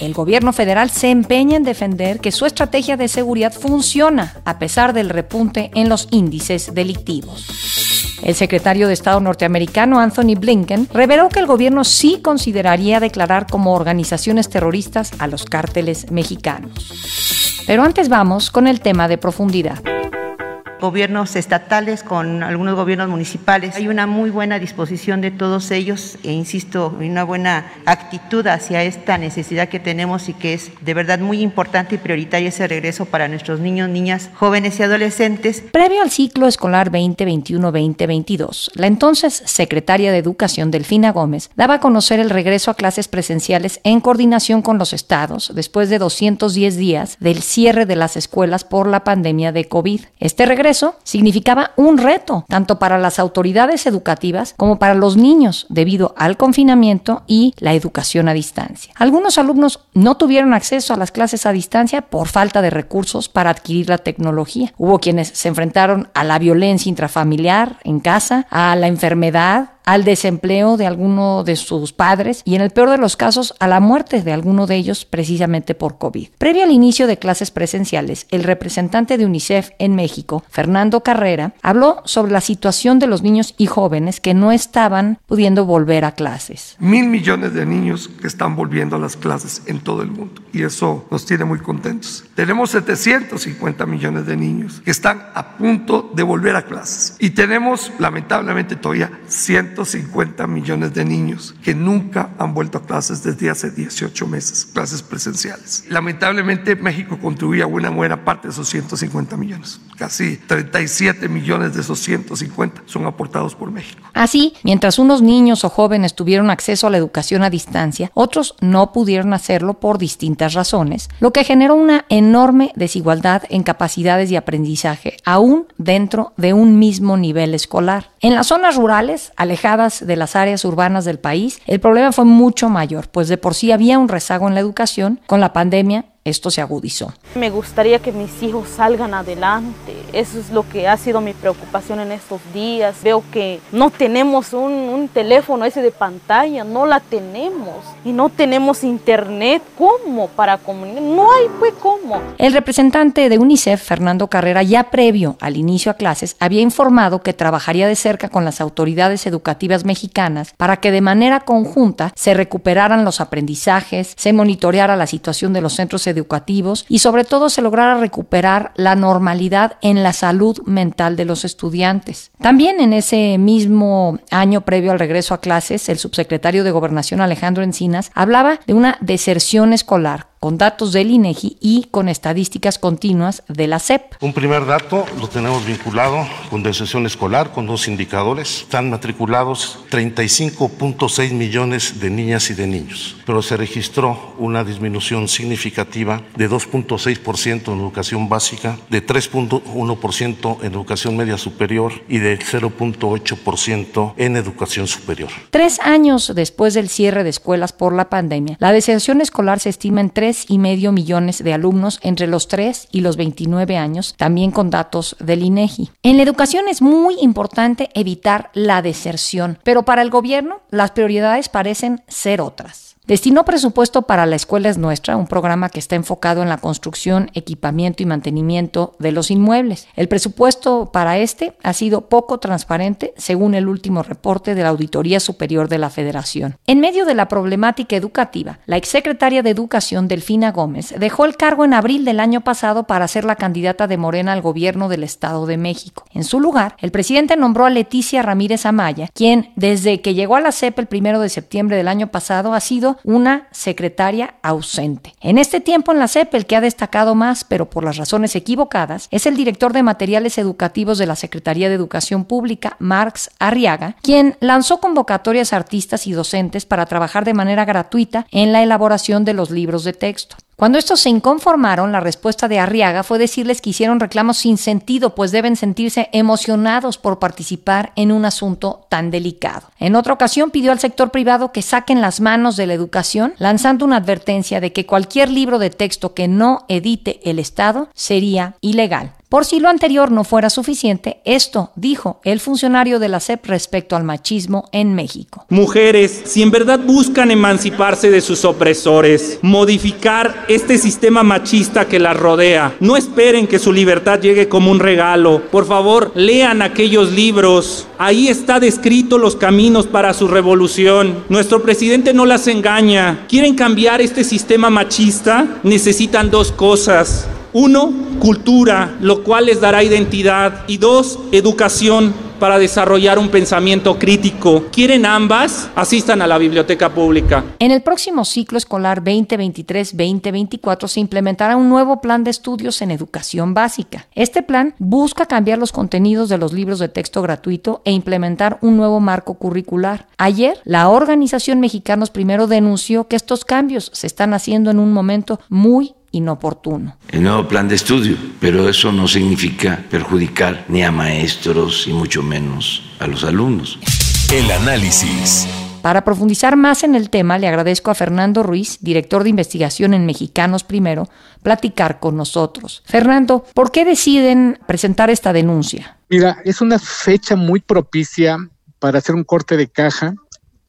El gobierno federal se empeña en defender que su estrategia de seguridad funciona a pesar del repunte en los índices delictivos. El secretario de Estado norteamericano Anthony Blinken reveló que el gobierno sí consideraría declarar como organizaciones terroristas a los cárteles mexicanos. Pero antes vamos con el tema de profundidad gobiernos estatales, con algunos gobiernos municipales. Hay una muy buena disposición de todos ellos e insisto, una buena actitud hacia esta necesidad que tenemos y que es de verdad muy importante y prioritaria ese regreso para nuestros niños, niñas, jóvenes y adolescentes. Previo al ciclo escolar 2021-2022, la entonces secretaria de Educación, Delfina Gómez, daba a conocer el regreso a clases presenciales en coordinación con los estados después de 210 días del cierre de las escuelas por la pandemia de COVID. Este regreso eso significaba un reto, tanto para las autoridades educativas como para los niños, debido al confinamiento y la educación a distancia. Algunos alumnos no tuvieron acceso a las clases a distancia por falta de recursos para adquirir la tecnología. Hubo quienes se enfrentaron a la violencia intrafamiliar en casa, a la enfermedad, al desempleo de alguno de sus padres y en el peor de los casos a la muerte de alguno de ellos precisamente por COVID. Previo al inicio de clases presenciales, el representante de UNICEF en México, Fernando Carrera, habló sobre la situación de los niños y jóvenes que no estaban pudiendo volver a clases. Mil millones de niños que están volviendo a las clases en todo el mundo y eso nos tiene muy contentos. Tenemos 750 millones de niños que están a punto de volver a clases y tenemos lamentablemente todavía 100 150 millones de niños que nunca han vuelto a clases desde hace 18 meses, clases presenciales. Lamentablemente México contribuye a una buena parte de esos 150 millones. Casi 37 millones de esos 150 son aportados por México. Así, mientras unos niños o jóvenes tuvieron acceso a la educación a distancia, otros no pudieron hacerlo por distintas razones, lo que generó una enorme desigualdad en capacidades de aprendizaje, aún dentro de un mismo nivel escolar. En las zonas rurales, alejadas de las áreas urbanas del país, el problema fue mucho mayor, pues de por sí había un rezago en la educación, con la pandemia esto se agudizó. Me gustaría que mis hijos salgan adelante. Eso es lo que ha sido mi preocupación en estos días. Veo que no tenemos un, teléfono ese de pantalla, no la tenemos. Y no tenemos internet. ¿Cómo para comunicar? No hay pues cómo. El representante de UNICEF, Fernando Carrera, ya previo al inicio a clases, había informado que trabajaría de cerca con las autoridades educativas mexicanas para que de manera conjunta se recuperaran los aprendizajes, se monitoreara la situación de los centros educativos educativos y sobre todo se lograra recuperar la normalidad en la salud mental de los estudiantes. También en ese mismo año previo al regreso a clases, el subsecretario de Gobernación Alejandro Encinas hablaba de una deserción escolar con datos del INEGI y con estadísticas continuas de la SEP. Un primer dato lo tenemos vinculado con deserción escolar, con dos indicadores. Están matriculados 35.6 millones de niñas y de niños, pero se registró una disminución significativa de 2.6% en educación básica, de 3.1% en educación media superior y de 0.8% en educación superior. Tres años después del cierre de escuelas por la pandemia, la deserción escolar se estima en 3 y medio millones de alumnos entre los 3 y los 29 años, también con datos del INEGI. En la educación es muy importante evitar la deserción, pero para el gobierno las prioridades parecen ser otras. Destinó presupuesto para La Escuela es Nuestra, un programa que está enfocado en la construcción, equipamiento y mantenimiento de los inmuebles. El presupuesto para este ha sido poco transparente, según el último reporte de la Auditoría Superior de la Federación. En medio de la problemática educativa, la exsecretaria de Educación, Delfina Gómez, dejó el cargo en abril del año pasado para ser la candidata de Morena al gobierno del Estado de México. En su lugar, el presidente nombró a Leticia Ramírez Amaya, quien, desde que llegó a la CEP el primero de septiembre del año pasado, ha sido una secretaria ausente. En este tiempo en la CEP el que ha destacado más, pero por las razones equivocadas, es el director de materiales educativos de la Secretaría de Educación Pública, Marx Arriaga, quien lanzó convocatorias a artistas y docentes para trabajar de manera gratuita en la elaboración de los libros de texto. Cuando estos se inconformaron, la respuesta de Arriaga fue decirles que hicieron reclamos sin sentido, pues deben sentirse emocionados por participar en un asunto tan delicado. En otra ocasión pidió al sector privado que saquen las manos de la educación, lanzando una advertencia de que cualquier libro de texto que no edite el Estado sería ilegal. Por si lo anterior no fuera suficiente, esto dijo el funcionario de la SEP respecto al machismo en México. Mujeres, si en verdad buscan emanciparse de sus opresores, modificar este sistema machista que las rodea, no esperen que su libertad llegue como un regalo. Por favor, lean aquellos libros. Ahí está descrito los caminos para su revolución. Nuestro presidente no las engaña. ¿Quieren cambiar este sistema machista? Necesitan dos cosas uno, cultura, lo cual les dará identidad. Y dos, educación para desarrollar un pensamiento crítico. ¿Quieren ambas? Asistan a la biblioteca pública. En el próximo ciclo escolar 2023-2024 se implementará un nuevo plan de estudios en educación básica. Este plan busca cambiar los contenidos de los libros de texto gratuito e implementar un nuevo marco curricular. Ayer, la organización Mexicanos Primero denunció que estos cambios se están haciendo en un momento muy inoportuno. El nuevo plan de estudio, pero eso no significa perjudicar ni a maestros y mucho menos a los alumnos. El análisis. Para profundizar más en el tema, le agradezco a Fernando Ruiz, director de investigación en Mexicanos Primero, platicar con nosotros. Fernando, ¿por qué deciden presentar esta denuncia? Mira, es una fecha muy propicia para hacer un corte de caja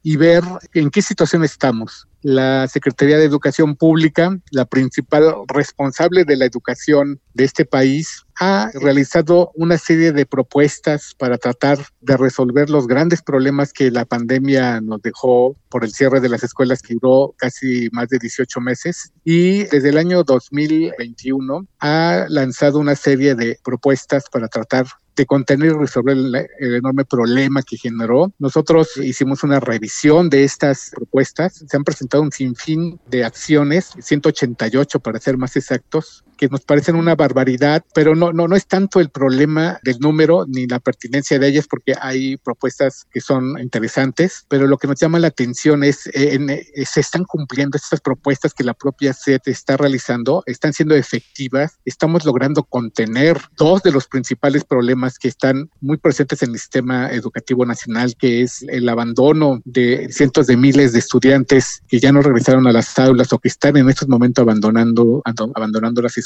y ver en qué situación estamos. La Secretaría de Educación Pública, la principal responsable de la educación de este país, ha realizado una serie de propuestas para tratar de resolver los grandes problemas que la pandemia nos dejó por el cierre de las escuelas que duró casi más de 18 meses. Y desde el año 2021 ha lanzado una serie de propuestas para tratar de contener y resolver el, enorme problema que generó. Nosotros hicimos una revisión de estas propuestas. Se han presentado un sinfín de acciones, 188 para ser más exactos, que nos parecen una barbaridad, pero no, no, no es tanto el problema del número ni la pertinencia de ellas, porque hay propuestas que son interesantes, pero lo que nos llama la atención es, eh, eh, se están cumpliendo estas propuestas que la propia SET está realizando, están siendo efectivas, estamos logrando contener dos de los principales problemas que están muy presentes en el sistema educativo nacional, que es el abandono de cientos de miles de estudiantes que ya no regresaron a las aulas o que están en estos momentos abandonando, abandonando las escuelas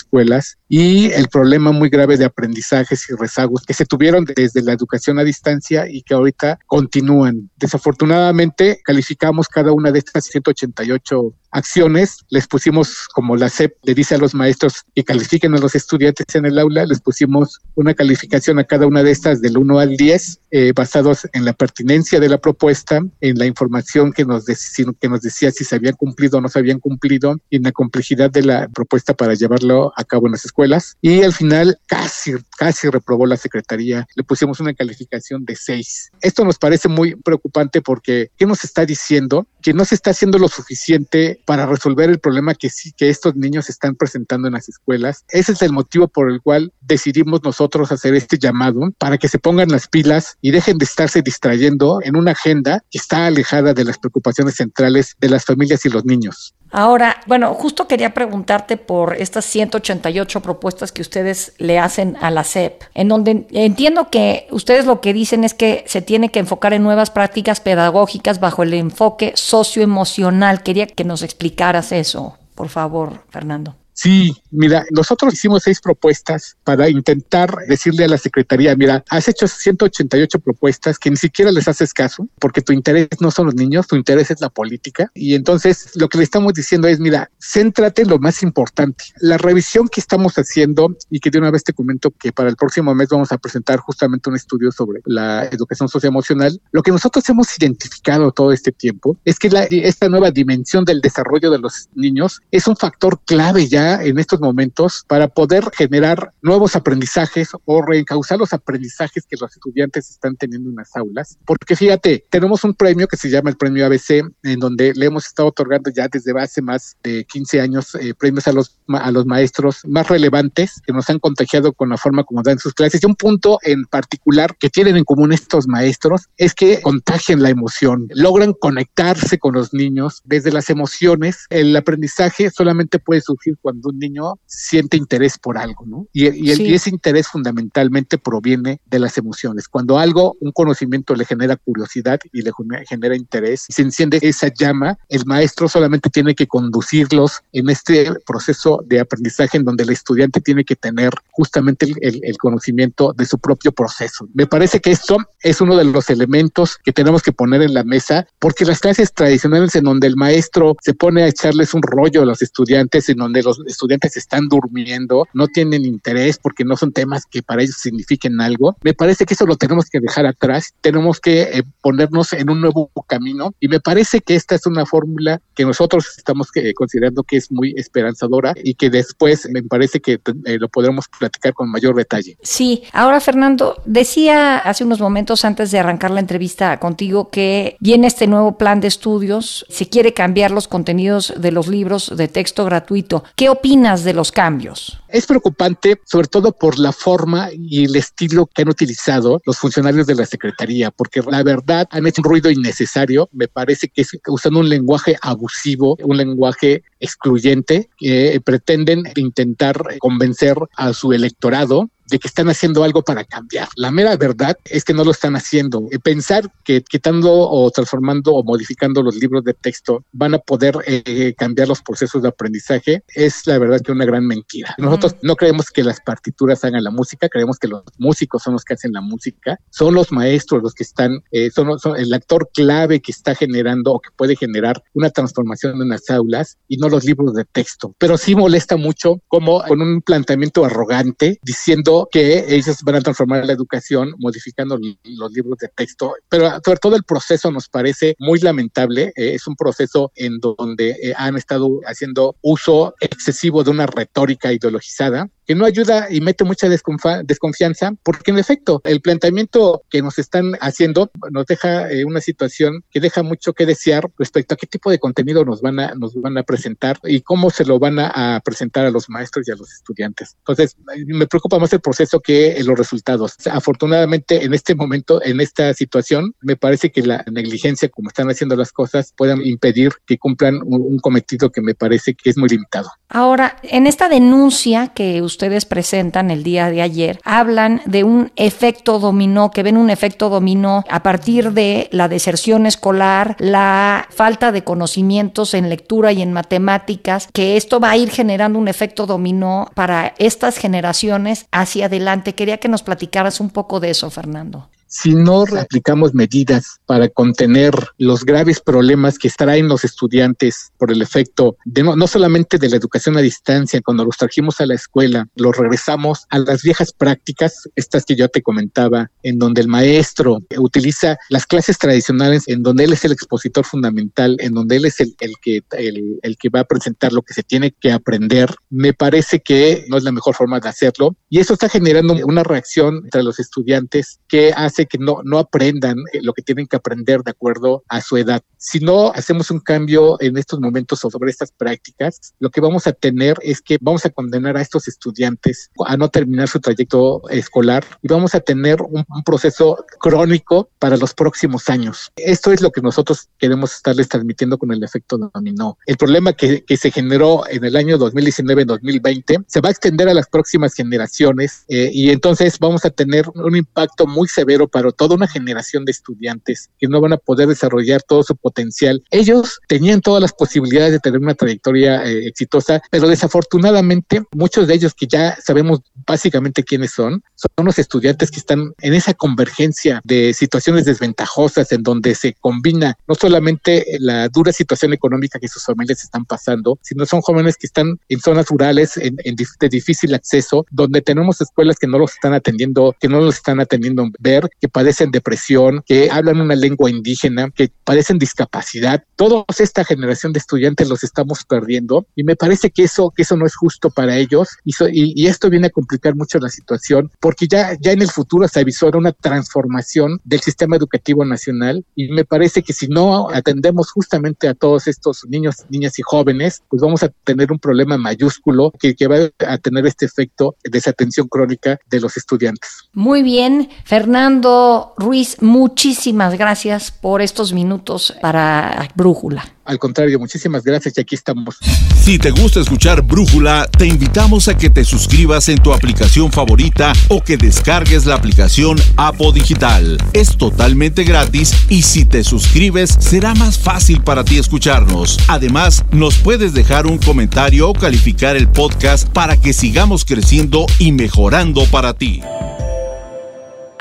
y el problema muy grave de aprendizajes y rezagos que se tuvieron desde la educación a distancia y que ahorita continúan. Desafortunadamente, calificamos cada una de estas 188 acciones, les pusimos, como la SEP le dice a los maestros que califiquen a los estudiantes en el aula, les pusimos una calificación a cada una de estas del 1 al 10, eh, basados en la pertinencia de la propuesta, en la información que nos, que nos decía si se habían cumplido o no se habían cumplido, y en la complejidad de la propuesta para llevarlo a cabo en las escuelas. Y al final casi, casi reprobó la Secretaría, le pusimos una calificación de 6. Esto nos parece muy preocupante porque, ¿qué nos está diciendo? Que no se está haciendo lo suficiente para resolver el problema que sí que estos niños están presentando en las escuelas. Ese es el motivo por el cual decidimos nosotros hacer este llamado para que se pongan las pilas y dejen de estarse distrayendo en una agenda que está alejada de las preocupaciones centrales de las familias y los niños. Ahora, bueno, justo quería preguntarte por estas 188 propuestas que ustedes le hacen a la SEP, en donde entiendo que ustedes lo que dicen es que se tiene que enfocar en nuevas prácticas pedagógicas bajo el enfoque socioemocional. Quería que nos explicaras eso, por favor, Fernando. Sí, mira, nosotros hicimos seis propuestas para intentar decirle a la Secretaría, mira, has hecho 188 propuestas que ni siquiera les haces caso, porque tu interés no son los niños, tu interés es la política. Y entonces lo que le estamos diciendo es, mira, céntrate en lo más importante. La revisión que estamos haciendo y que de una vez te comento que para el próximo mes vamos a presentar justamente un estudio sobre la educación socioemocional, lo que nosotros hemos identificado todo este tiempo es que esta nueva dimensión del desarrollo de los niños es un factor clave ya en estos momentos para poder generar nuevos aprendizajes o reencauzar los aprendizajes que los estudiantes están teniendo en las aulas. Porque fíjate, tenemos un premio que se llama el premio ABC, en donde le hemos estado otorgando ya desde hace más de 15 años eh, premios a los, a los maestros más relevantes que nos han contagiado con la forma como dan sus clases. Y un punto en particular que tienen en común estos maestros es que contagian la emoción, logran conectarse con los niños desde las emociones. El aprendizaje solamente puede surgir cuando un niño siente interés por algo, ¿no? Y, y, ese interés fundamentalmente proviene de las emociones. Cuando algo, un conocimiento le genera curiosidad y le genera interés, se enciende esa llama, el maestro solamente tiene que conducirlos en este proceso de aprendizaje en donde el estudiante tiene que tener justamente el, el conocimiento de su propio proceso. Me parece que esto es uno de los elementos que tenemos que poner en la mesa, porque las clases tradicionales en donde el maestro se pone a echarles un rollo a los estudiantes, en donde los estudiantes están durmiendo, no tienen interés porque no son temas que para ellos signifiquen algo, me parece que eso lo tenemos que dejar atrás, tenemos que eh, ponernos en un nuevo camino. Y me parece que esta es una fórmula que nosotros estamos eh, considerando que es muy esperanzadora y que después me parece que eh, lo podremos platicar con mayor detalle. Sí, ahora Fernando, decía hace unos momentos antes de arrancar la entrevista contigo que viene este nuevo plan de estudios, se quiere cambiar los contenidos de los libros de texto gratuito. ¿Qué opinas de los cambios? Es preocupante, sobre todo por la forma y el estilo que han utilizado los funcionarios de la Secretaría, porque la verdad han hecho un ruido innecesario. Me parece que es usando un lenguaje abusivo, un lenguaje excluyente, que pretenden intentar convencer a su electorado de que están haciendo algo para cambiar. La mera verdad es que no lo están haciendo. Eh, pensar que quitando o transformando o modificando los libros de texto van a poder eh, cambiar los procesos de aprendizaje es la verdad que una gran mentira. Nosotros no creemos que las partituras hagan la música, creemos que los músicos son los que hacen la música, son los maestros los que están, eh, son, el actor clave que está generando o que puede generar una transformación en las aulas y no los libros de texto. Pero sí molesta mucho como con un planteamiento arrogante diciendo que ellos van a transformar la educación modificando los libros de texto, pero sobre todo el proceso nos parece muy lamentable. Eh, es un proceso en donde eh, han estado haciendo uso excesivo de una retórica ideologizada que no ayuda y mete mucha desconfianza, porque en efecto el planteamiento que nos están haciendo nos deja eh, una situación que deja mucho que desear respecto a qué tipo de contenido nos van a, nos van a presentar y cómo se lo van a, presentar a los maestros y a los estudiantes. Entonces, me preocupa más el proceso que los resultados. Afortunadamente, en este momento, en esta situación, me parece que la negligencia, como están haciendo las cosas, puedan impedir que cumplan un cometido que me parece que es muy limitado. Ahora, en esta denuncia que usted ustedes presentan el día de ayer, hablan de un efecto dominó, que ven un efecto dominó a partir de la deserción escolar, la falta de conocimientos en lectura y en matemáticas, que esto va a ir generando un efecto dominó para estas generaciones hacia adelante. Quería que nos platicaras un poco de eso, Fernando si no aplicamos medidas para contener los graves problemas que traen los estudiantes por el efecto de no, no, solamente de la educación a distancia, cuando los trajimos a la escuela, los regresamos a las viejas prácticas, estas que yo te comentaba, en donde el maestro utiliza las clases tradicionales, en donde él es el expositor fundamental, en donde él es el, el que, el, el que va a presentar lo que se tiene que aprender, me parece que no es la mejor forma de hacerlo. Y eso está generando una reacción entre los estudiantes que hace que no, no aprendan eh, lo que tienen que aprender de acuerdo a su edad. Si no hacemos un cambio en estos momentos sobre estas prácticas, lo que vamos a tener es que vamos a condenar a estos estudiantes a no terminar su trayecto escolar y vamos a tener un, proceso crónico para los próximos años. Esto es lo que nosotros queremos estarles transmitiendo con el efecto dominó. El problema que, que se generó en el año 2019-2020 se va a extender a las próximas generaciones eh, y entonces vamos a tener un impacto muy severo para toda una generación de estudiantes que no van a poder desarrollar todo su potencial. Ellos tenían todas las posibilidades de tener una trayectoria eh, exitosa, pero desafortunadamente muchos de ellos que ya sabemos básicamente quiénes son, son los estudiantes que están en esa convergencia de situaciones desventajosas en donde se combina no solamente la dura situación económica que sus familias están pasando, sino son jóvenes que están en zonas rurales en, de difícil acceso, donde tenemos escuelas que no los están atendiendo, que no los están atendiendo ver, que padecen depresión, que hablan una lengua indígena, que padecen discapacidad. Toda esta generación de estudiantes los estamos perdiendo y me parece que eso, que eso no es justo para ellos y, y, esto viene a complicar mucho la situación porque ya, ya en el futuro se avisora una transformación del sistema educativo nacional y me parece que si no atendemos justamente a todos estos niños, niñas y jóvenes, pues vamos a tener un problema mayúsculo que, que va a tener este efecto de desatención crónica de los estudiantes. Muy bien, Fernando Ruiz, muchísimas gracias por estos minutos para Brújula. Al contrario, muchísimas gracias y aquí estamos. Si te gusta escuchar Brújula, te invitamos a que te suscribas en tu aplicación favorita o que descargues la aplicación Apo Digital. Es totalmente gratis y si te suscribes será más fácil para ti escucharnos. Además, nos puedes dejar un comentario o calificar el podcast para que sigamos creciendo y mejorando para ti.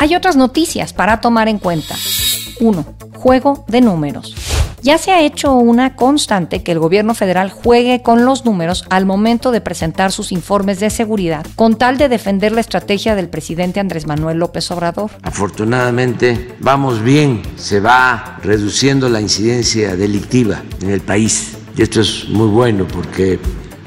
Hay otras noticias para tomar en cuenta. 1. Juego de números. Ya se ha hecho una constante que el gobierno federal juegue con los números al momento de presentar sus informes de seguridad, con tal de defender la estrategia del presidente Andrés Manuel López Obrador. Afortunadamente vamos bien, se va reduciendo la incidencia delictiva en el país. Y esto es muy bueno porque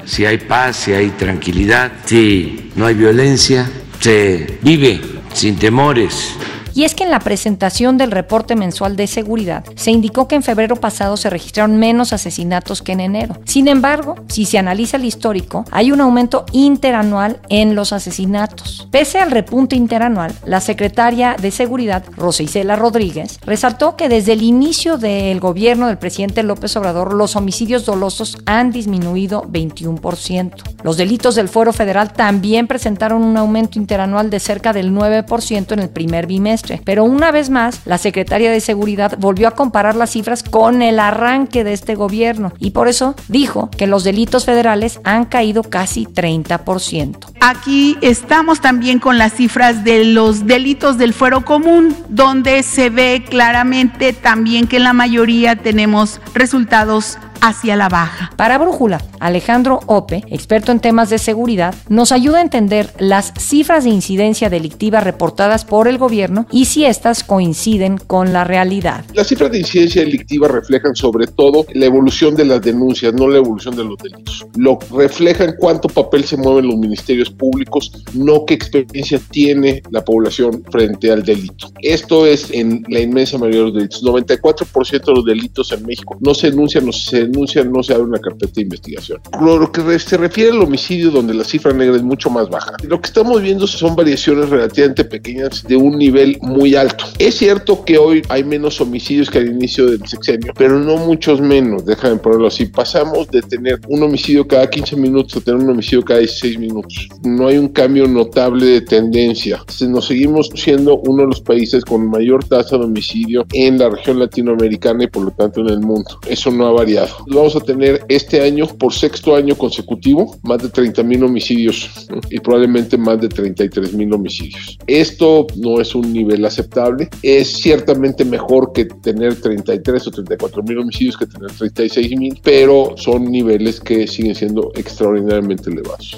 si hay paz, si hay tranquilidad, si no hay violencia, se vive sin temores y es que en la presentación del reporte mensual de seguridad se indicó que en febrero pasado se registraron menos asesinatos que en enero. Sin embargo, si se analiza el histórico, hay un aumento interanual en los asesinatos. Pese al repunte interanual, la secretaria de Seguridad, Rosa Isela Rodríguez, resaltó que desde el inicio del gobierno del presidente López Obrador los homicidios dolosos han disminuido 21%. Los delitos del fuero federal también presentaron un aumento interanual de cerca del 9% en el primer bimestre pero una vez más, la Secretaria de Seguridad volvió a comparar las cifras con el arranque de este gobierno y por eso dijo que los delitos federales han caído casi 30%. Aquí estamos también con las cifras de los delitos del fuero común, donde se ve claramente también que en la mayoría tenemos resultados hacia la baja. Para Brújula, Alejandro Ope, experto en temas de seguridad, nos ayuda a entender las cifras de incidencia delictiva reportadas por el gobierno y si estas coinciden con la realidad. Las cifras de incidencia delictiva reflejan sobre todo la evolución de las denuncias, no la evolución de los delitos. Lo reflejan cuánto papel se mueven los ministerios públicos, no qué experiencia tiene la población frente al delito. Esto es en la inmensa mayoría de los delitos. 94% de los delitos en México no se denuncian, no se denuncia no se abre una carpeta de investigación. Lo que se refiere al homicidio, donde la cifra negra es mucho más baja, lo que estamos viendo son variaciones relativamente pequeñas de un nivel muy alto. Es cierto que hoy hay menos homicidios que al inicio del sexenio, pero no muchos menos, déjame ponerlo así. Pasamos de tener un homicidio cada 15 minutos a tener un homicidio cada 16 minutos. No hay un cambio notable de tendencia. Nos seguimos siendo uno de los países con mayor tasa de homicidio en la región latinoamericana y por lo tanto en el mundo. Eso no ha variado vamos a tener este año, por sexto año consecutivo, más de 30 mil homicidios y probablemente más de 33 mil homicidios. Esto no es un nivel aceptable. Es ciertamente mejor que tener 33 o 34 mil homicidios que tener 36 mil, pero son niveles que siguen siendo extraordinariamente elevados.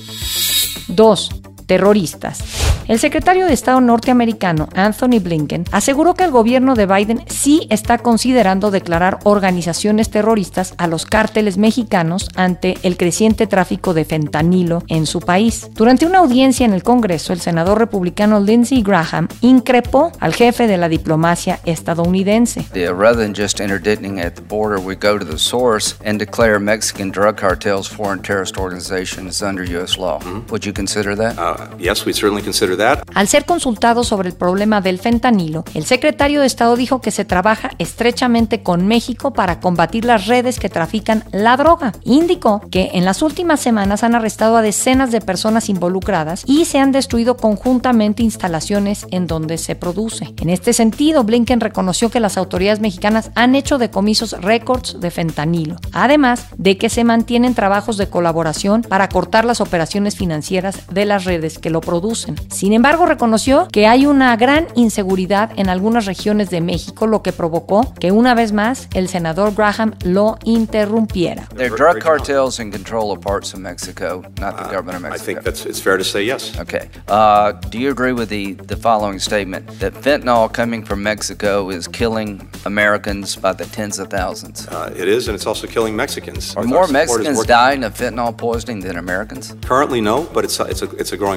Dos, terroristas. El secretario de Estado norteamericano Anthony Blinken aseguró que el gobierno de Biden sí está considerando declarar organizaciones terroristas a los cárteles mexicanos ante el creciente tráfico de fentanilo en su país. Durante una audiencia en el Congreso, el senador republicano Lindsey Graham increpó al jefe de la diplomacia estadounidense. Rather than just interdicting at the border, we go to the source and declare Mexican drug cartels foreign terrorist organizations under U.S. law. Mm-hmm. Would you consider that? Uh, al ser consultado sobre el problema del fentanilo, el secretario de Estado dijo que se trabaja estrechamente con México para combatir las redes que trafican la droga. Indicó que en las últimas semanas han arrestado a decenas de personas involucradas y se han destruido conjuntamente instalaciones en donde se produce. En este sentido, Blinken reconoció que las autoridades mexicanas han hecho decomisos récords de fentanilo, además de que se mantienen trabajos de colaboración para cortar las operaciones financieras de las redes que lo producen. Sin embargo, reconoció que hay una gran inseguridad en algunas regiones de México, lo que provocó que una vez más el senador Graham lo interrumpiera. Are drug cartels in control of parts of Mexico, not the government of Mexico. I think that's it's fair to say yes. Okay. Uh, do you agree with the, the following statement that fentanyl coming from Mexico is killing Americans by the tens of thousands? Uh, it is, and it's also killing Mexicans. Are more Mexicans dying of fentanyl poisoning than Americans? Currently, no, but it's a, it's a, it's a growing.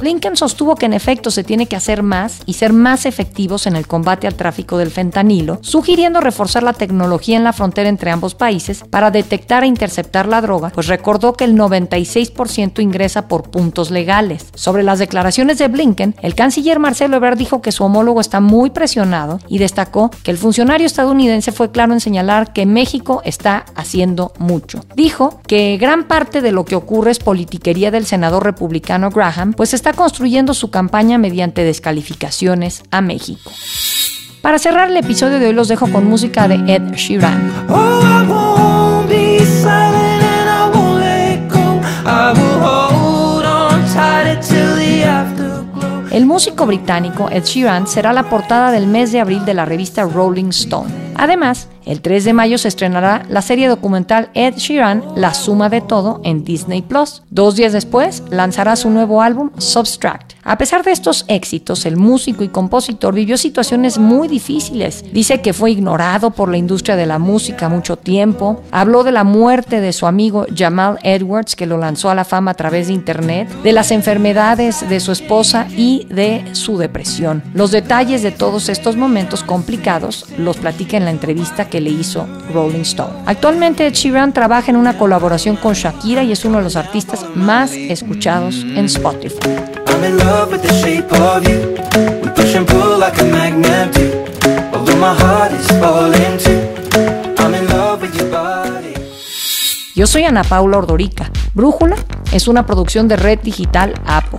Blinken sostuvo que en efecto se tiene que hacer más y ser más efectivos en el combate al tráfico del fentanilo, sugiriendo reforzar la tecnología en la frontera entre ambos países para detectar e interceptar la droga, pues recordó que el 96% ingresa por puntos legales. Sobre las declaraciones de Blinken, el canciller Marcelo Ebrard dijo que su homólogo está muy presionado y destacó que el funcionario estadounidense fue claro en señalar que México está haciendo mucho. Dijo que gran parte de lo que ocurre es politiquería del senador republicano Graham, pues está construyendo su campaña mediante descalificaciones a México. Para cerrar el episodio de hoy los dejo con música de Ed Sheeran. El músico británico Ed Sheeran será la portada del mes de abril de la revista Rolling Stone. Además, el 3 de mayo se estrenará la serie documental Ed Sheeran, La Suma de Todo, en Disney Plus. Dos días después, lanzará su nuevo álbum, Substract. A pesar de estos éxitos, el músico y compositor vivió situaciones muy difíciles. Dice que fue ignorado por la industria de la música mucho tiempo. Habló de la muerte de su amigo Jamal Edwards, que lo lanzó a la fama a través de internet, de las enfermedades de su esposa y de su depresión. Los detalles de todos estos momentos complicados los platica en la entrevista que le hizo Rolling Stone. Actualmente Ed Sheeran trabaja en una colaboración con Shakira y es uno de los artistas más escuchados en Spotify. I'm in love with the shape of you. We push and pull like a magnet do. Although my heart is falling too. I'm in love with your body. Yo soy Ana Paula Ordorica. Brújula es una producción de Red Digital APO.